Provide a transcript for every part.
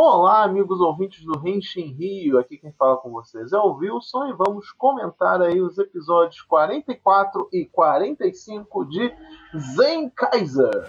Olá, amigos ouvintes do Renshin Rio, aqui quem fala com vocês é o Wilson e vamos comentar aí os episódios 44 e 45 de Zen Kaiser.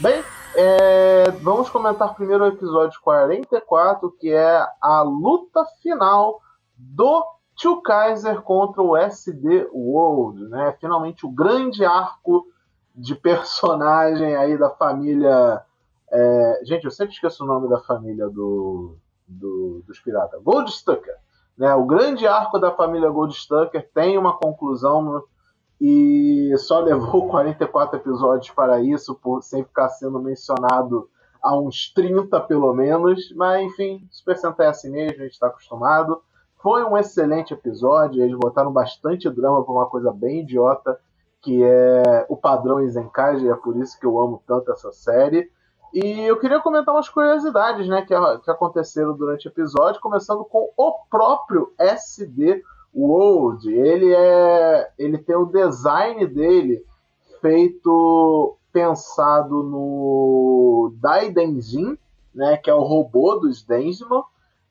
Bem, é, vamos comentar primeiro o episódio 44, que é a luta final do Tio Kaiser contra o SD World, né? Finalmente o grande arco de personagem aí da família. É... Gente, eu sempre esqueço o nome da família do, do dos piratas. Goldstucker. Né? O grande arco da família Goldstucker tem uma conclusão no... e só levou 44 episódios para isso, por sem ficar sendo mencionado há uns 30 pelo menos. Mas enfim, Super Sentai é assim mesmo, a gente está acostumado. Foi um excelente episódio, eles botaram bastante drama para uma coisa bem idiota, que é o padrão Isenkage, e é por isso que eu amo tanto essa série. E eu queria comentar umas curiosidades né, que, que aconteceram durante o episódio, começando com o próprio SD World. Ele é. Ele tem o design dele feito pensado no Daidenjin, né, que é o robô dos Densman,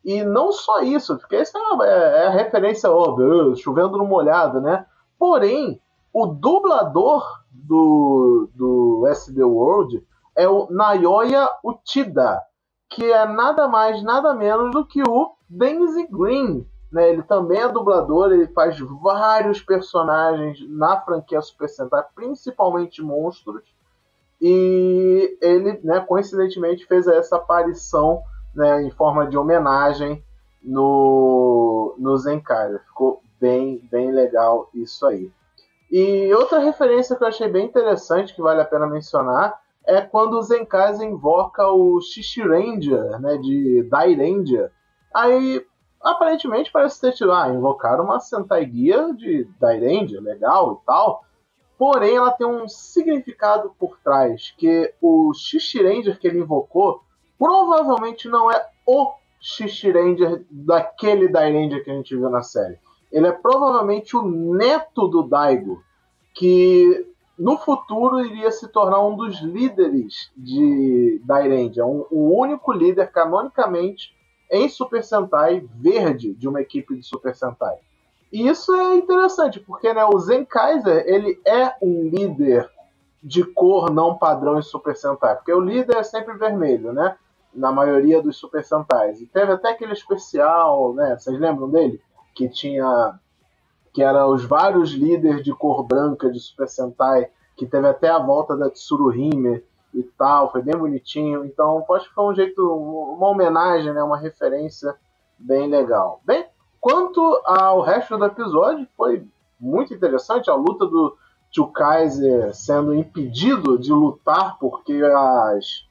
e não só isso, porque isso é, é, é a referência, oh, chovendo no molhado, né? Porém, o dublador do, do SD World é o Nayoya Uchida, que é nada mais, nada menos do que o Denzi Green. Né? Ele também é dublador, ele faz vários personagens na franquia Super Sentai, principalmente monstros. E ele, né, coincidentemente, fez essa aparição né, em forma de homenagem no, no Zenkai. Ficou bem, bem legal isso aí. E outra referência que eu achei bem interessante, que vale a pena mencionar, é quando o Zenkaiser invoca o Ranger, né, de Ranger. Aí, aparentemente, parece ter tido, ah, invocar uma Sentai Guia de Ranger, legal e tal. Porém, ela tem um significado por trás, que o Ranger que ele invocou provavelmente não é o Ranger daquele Ranger que a gente viu na série. Ele é provavelmente o neto do Daigo, que no futuro iria se tornar um dos líderes de Dairanger, um, o único líder canonicamente em Super Sentai verde de uma equipe de Super Sentai. E isso é interessante, porque né, o Zen Kaiser ele é um líder de cor não padrão em Super Sentai, porque o líder é sempre vermelho, né? Na maioria dos Super Sentais. E teve até aquele especial, né? Vocês lembram dele? Que tinha. Que era os vários líderes de cor branca de Super Sentai, que teve até a volta da Tsuruhime e tal, foi bem bonitinho. Então, acho que foi um jeito, uma homenagem, né? Uma referência bem legal. Bem, quanto ao resto do episódio, foi muito interessante a luta do Tio Kaiser sendo impedido de lutar porque as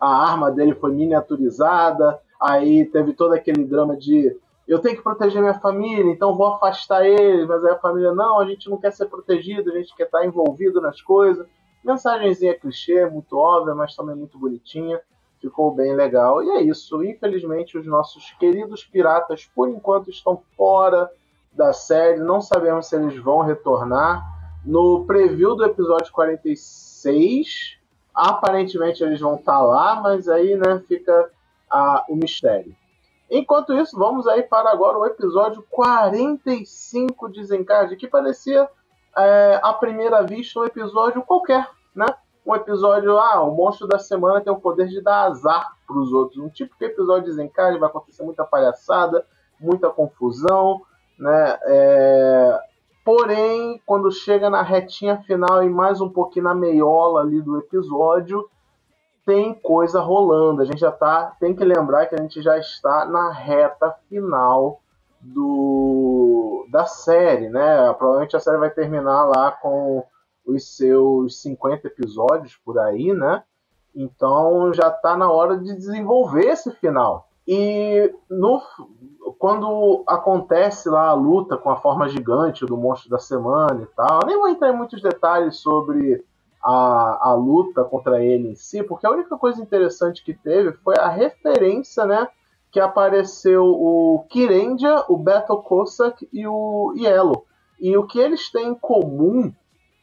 a arma dele foi miniaturizada, aí teve todo aquele drama de eu tenho que proteger minha família, então vou afastar eles, mas aí a família, não, a gente não quer ser protegido, a gente quer estar envolvido nas coisas. Mensagenzinha clichê, muito óbvia, mas também muito bonitinha. Ficou bem legal. E é isso. Infelizmente, os nossos queridos piratas, por enquanto, estão fora da série. Não sabemos se eles vão retornar. No preview do episódio 46, Aparentemente eles vão estar tá lá, mas aí né, fica a, o mistério. Enquanto isso, vamos aí para agora o episódio 45 de Zencard, que parecia é, à primeira vista um episódio qualquer, né? Um episódio, ah, o monstro da semana tem o poder de dar azar para os outros. Um de episódio de Zencard vai acontecer muita palhaçada, muita confusão, né? É, Porém, quando chega na retinha final e mais um pouquinho na meiola ali do episódio, tem coisa rolando. A gente já tá. Tem que lembrar que a gente já está na reta final do da série, né? Provavelmente a série vai terminar lá com os seus 50 episódios por aí, né? Então já está na hora de desenvolver esse final. E no, quando acontece lá a luta com a forma gigante do monstro da semana e tal, nem vou entrar em muitos detalhes sobre a, a luta contra ele em si, porque a única coisa interessante que teve foi a referência, né? Que apareceu o Kirendia, o Battle Cossack e o Yellow. E o que eles têm em comum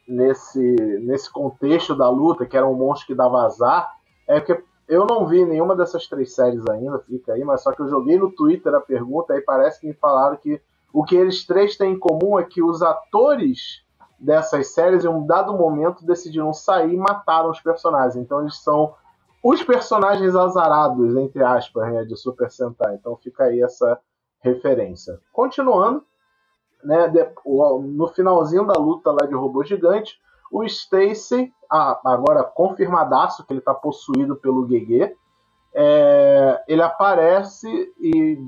nesse, nesse contexto da luta, que era um monstro que dava azar, é que eu não vi nenhuma dessas três séries ainda, fica aí, mas só que eu joguei no Twitter a pergunta e parece que me falaram que o que eles três têm em comum é que os atores dessas séries, em um dado momento, decidiram sair e mataram os personagens. Então eles são os personagens azarados, entre aspas, né, de Super Sentai. Então fica aí essa referência. Continuando, né, no finalzinho da luta lá de robô gigante, o Stacy, agora confirmadaço que ele está possuído pelo GG, é, ele aparece e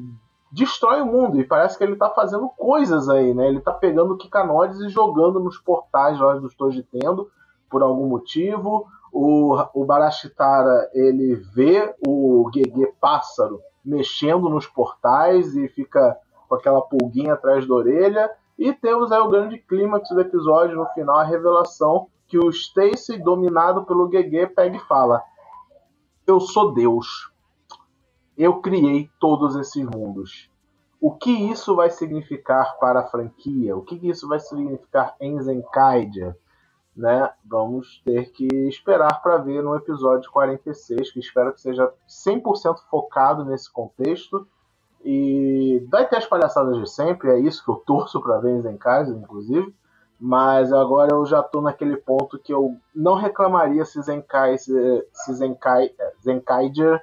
destrói o mundo. E parece que ele está fazendo coisas aí, né? Ele está pegando Kikanodes e jogando nos portais lá do Tendo por algum motivo. O, o Barashitara, ele vê o GG pássaro mexendo nos portais e fica com aquela pulguinha atrás da orelha. E temos aí o grande clímax do episódio, no final, a revelação que o Stacy, dominado pelo GG, pega e fala: Eu sou Deus. Eu criei todos esses mundos. O que isso vai significar para a franquia? O que isso vai significar em Zenkaidia? Né? Vamos ter que esperar para ver no episódio 46, que espero que seja 100% focado nesse contexto e vai ter as palhaçadas de sempre, é isso que eu torço para ver em casa, inclusive. Mas agora eu já tô naquele ponto que eu não reclamaria se Zenkai, se, Zenkai, é,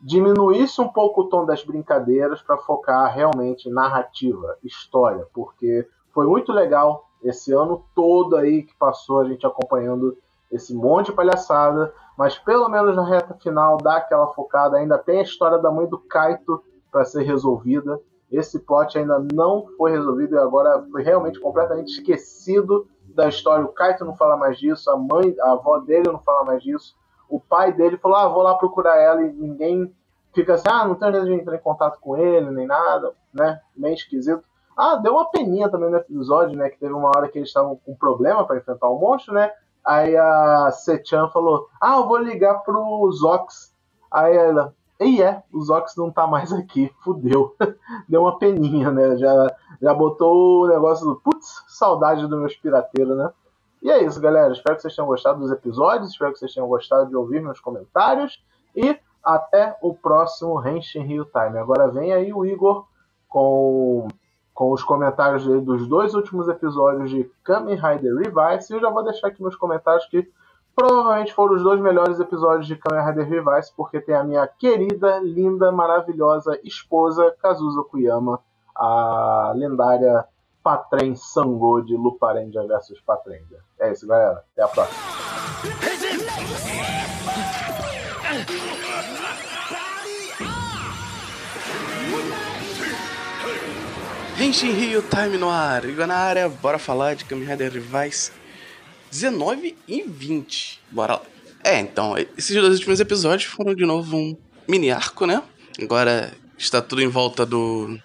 diminuísse um pouco o tom das brincadeiras para focar realmente em narrativa, história, porque foi muito legal esse ano todo aí que passou a gente acompanhando esse monte de palhaçada, mas pelo menos na reta final dá aquela focada, ainda tem a história da mãe do Kaito para ser resolvida. Esse plot ainda não foi resolvido e agora foi realmente completamente esquecido da história. O Kaito não fala mais disso, a mãe, a avó dele não fala mais disso. O pai dele falou: "Ah, vou lá procurar ela" e ninguém fica assim: "Ah, não tem jeito de entrar em contato com ele nem nada", né? Meio esquisito. Ah, deu uma peninha também no episódio, né? Que teve uma hora que eles estavam com problema para enfrentar o monstro, né? Aí a Sechan falou: Ah, eu vou ligar pro Zox. Aí ela, e é, o Zox não tá mais aqui, fudeu. Deu uma peninha, né? Já, já botou o negócio do putz, saudade do meu pirateiro, né? E é isso, galera. Espero que vocês tenham gostado dos episódios, espero que vocês tenham gostado de ouvir meus comentários. E até o próximo Henshin Rio Time. Agora vem aí o Igor com, com os comentários dos dois últimos episódios de Kamen Rider Revice. E eu já vou deixar aqui nos comentários que provavelmente foram os dois melhores episódios de Kamen Rider Revice, porque tem a minha querida, linda, maravilhosa esposa Kazuza Kuyama, a lendária Patrem Sango de Luparendia vs Patrendia. É isso, galera. Até a próxima. Henshin Rio Time no ar. Igor na área, bora falar de Kamen Rider Revice 19 e 20. Bora lá. É, então, esses dois últimos episódios foram de novo um mini arco, né? Agora está tudo em volta do.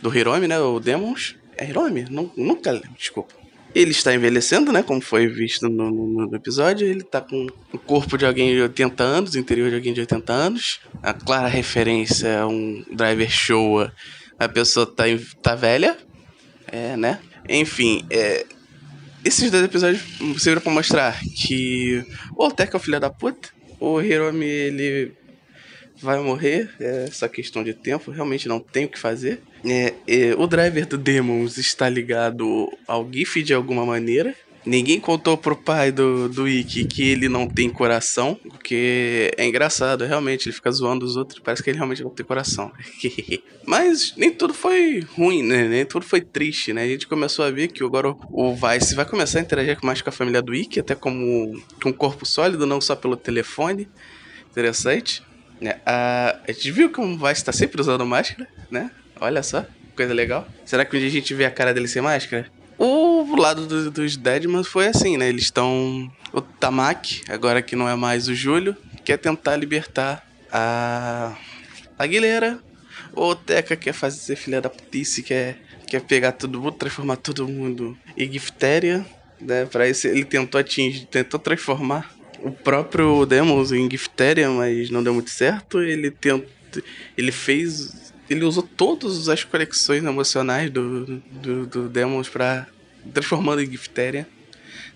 do Hiromi, né? O Demons. É Hiromi? Não, nunca lembro, desculpa. Ele está envelhecendo, né? Como foi visto no, no, no, episódio. Ele está com o corpo de alguém de 80 anos, o interior de alguém de 80 anos. A clara referência é um driver show. A pessoa tá, tá velha. É, né? Enfim, é, esses dois episódios serviram pra mostrar que o Alteca é o filho da puta, o Hiromi ele vai morrer, é só questão de tempo, realmente não tem o que fazer. É, é, o driver do Demons está ligado ao GIF de alguma maneira, Ninguém contou pro pai do, do Ikki que ele não tem coração, porque é engraçado, realmente, ele fica zoando os outros, parece que ele realmente não tem coração. Mas nem tudo foi ruim, né? Nem tudo foi triste, né? A gente começou a ver que agora o Vice vai começar a interagir mais com a família do Ikki, até como com um corpo sólido, não só pelo telefone. Interessante. Né? A, a gente viu que o Vice está sempre usando máscara, né? Olha só, coisa legal. Será que um dia a gente vê a cara dele sem máscara? O lado do, dos Deadmans foi assim, né? Eles estão. O Tamaki, agora que não é mais o Júlio, quer tentar libertar a. A Guilherme. O Teca quer fazer filha da putice, quer, quer pegar todo mundo, transformar todo mundo em Giftéria. Né? Pra isso ele tentou atingir, tentou transformar o próprio Demons em Giftéria, mas não deu muito certo. Ele tentou. Ele fez ele usou todas as conexões emocionais do, do, do Demons para transformando em Giftéria.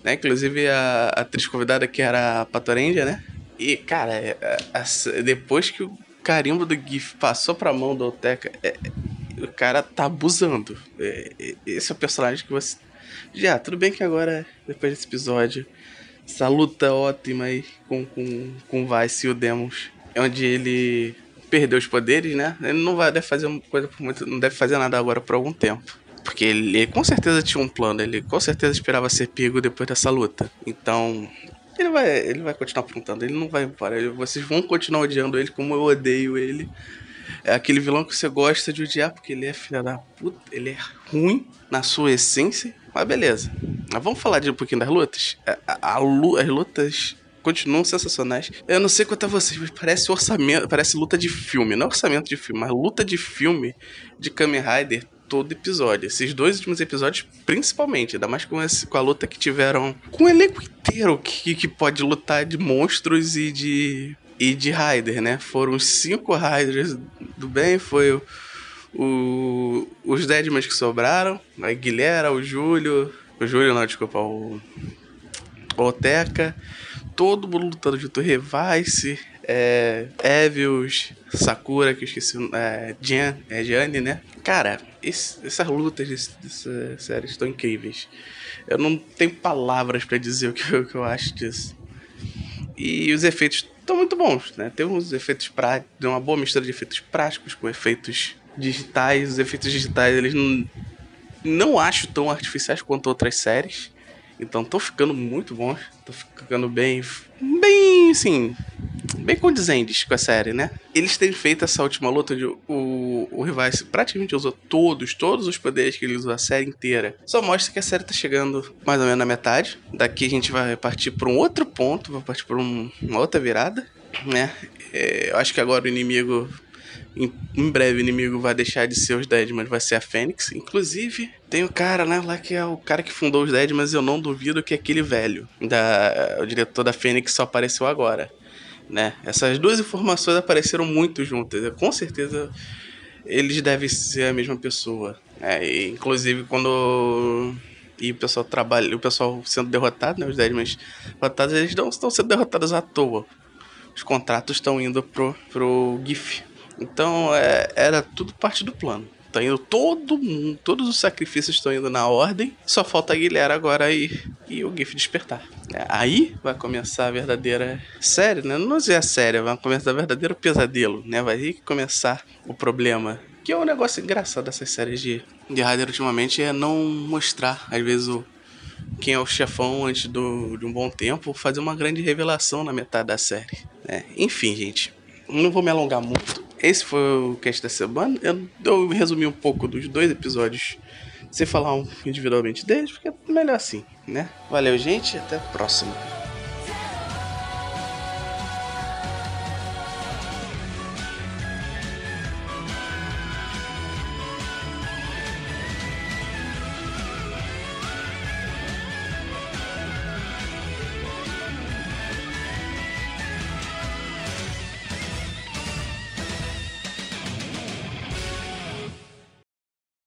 né? Inclusive a, a atriz convidada que era a Patorendia, né? E, cara, é, é, depois que o carimbo do GIF passou pra mão do Oteca, é, o cara tá abusando. É, esse é o personagem que você. Já, tudo bem que agora, depois desse episódio, essa luta ótima aí com, com, com o Vice e o Demos, onde ele perdeu os poderes, né? Ele não vai deve fazer coisa muito, não deve fazer nada agora por algum tempo. Porque ele, com certeza tinha um plano, ele com certeza esperava ser pego depois dessa luta. Então, ele vai, ele vai continuar apontando, ele não vai parar. Vocês vão continuar odiando ele como eu odeio ele. É aquele vilão que você gosta de odiar porque ele é filha da puta, ele é ruim na sua essência. Mas beleza. Mas vamos falar de um pouquinho das lutas? A, a, a, as lutas continuam sensacionais. Eu não sei quanto a vocês, mas parece orçamento, parece luta de filme. Não orçamento de filme, mas luta de filme de Kamen Rider todo episódio. Esses dois últimos episódios, principalmente, ainda mais com, esse, com a luta que tiveram com o elenco inteiro que, que pode lutar de monstros e de. E de Raider, né? Foram os cinco Raiders do bem, foi o, o, os Deadmans que sobraram, a Guilherme, o Júlio, o Júlio não, desculpa, o, o Oteca, todo mundo lutando junto, Revice, é, Evios, Sakura, que eu esqueci, é, Jan, é Jane, né? Cara, esse, essas lutas dessa série estão incríveis. Eu não tenho palavras para dizer o que, o que eu acho disso. E os efeitos estão muito bons, né? Tem uns efeitos práticos, uma boa mistura de efeitos práticos com efeitos digitais. Os efeitos digitais, eles não, não acho tão artificiais quanto outras séries. Então estão ficando muito bons. Estão ficando bem. Bem, assim bem condizentes com a série, né? Eles têm feito essa última luta onde o, o Rivais praticamente usou todos, todos os poderes que ele usou a série inteira. Só mostra que a série tá chegando mais ou menos na metade. Daqui a gente vai partir para um outro ponto, vai partir para um, uma outra virada, né? É, eu acho que agora o inimigo em, em, breve o inimigo vai deixar de ser os Deadmans, vai ser a Fênix. Inclusive, tem o cara, né, lá que é o cara que fundou os Deadmans, eu não duvido que é aquele velho. Da, o diretor da Fênix só apareceu agora né? Essas duas informações apareceram muito juntas. Com certeza eles devem ser a mesma pessoa. É, e, inclusive quando e o pessoal trabalha, o pessoal sendo derrotado, né, os Deadmans derrotados, eles não estão sendo derrotados à toa. Os contratos estão indo pro, pro GIF. Então é, era tudo parte do plano. Tá indo todo mundo, todos os sacrifícios estão indo na ordem. Só falta a Guilherme agora e, e o GIF despertar. É, aí vai começar a verdadeira série, né? Não é série, vai começar o verdadeiro pesadelo, né? Vai começar o problema. Que é um negócio engraçado dessas séries de, de Rider ultimamente é não mostrar, às vezes, o, quem é o chefão antes do, de um bom tempo, fazer uma grande revelação na metade da série. Né? Enfim, gente, não vou me alongar muito. Esse foi o cast da semana. Eu, eu resumi um pouco dos dois episódios sem falar individualmente deles, porque é melhor assim, né? Valeu, gente, até a próxima.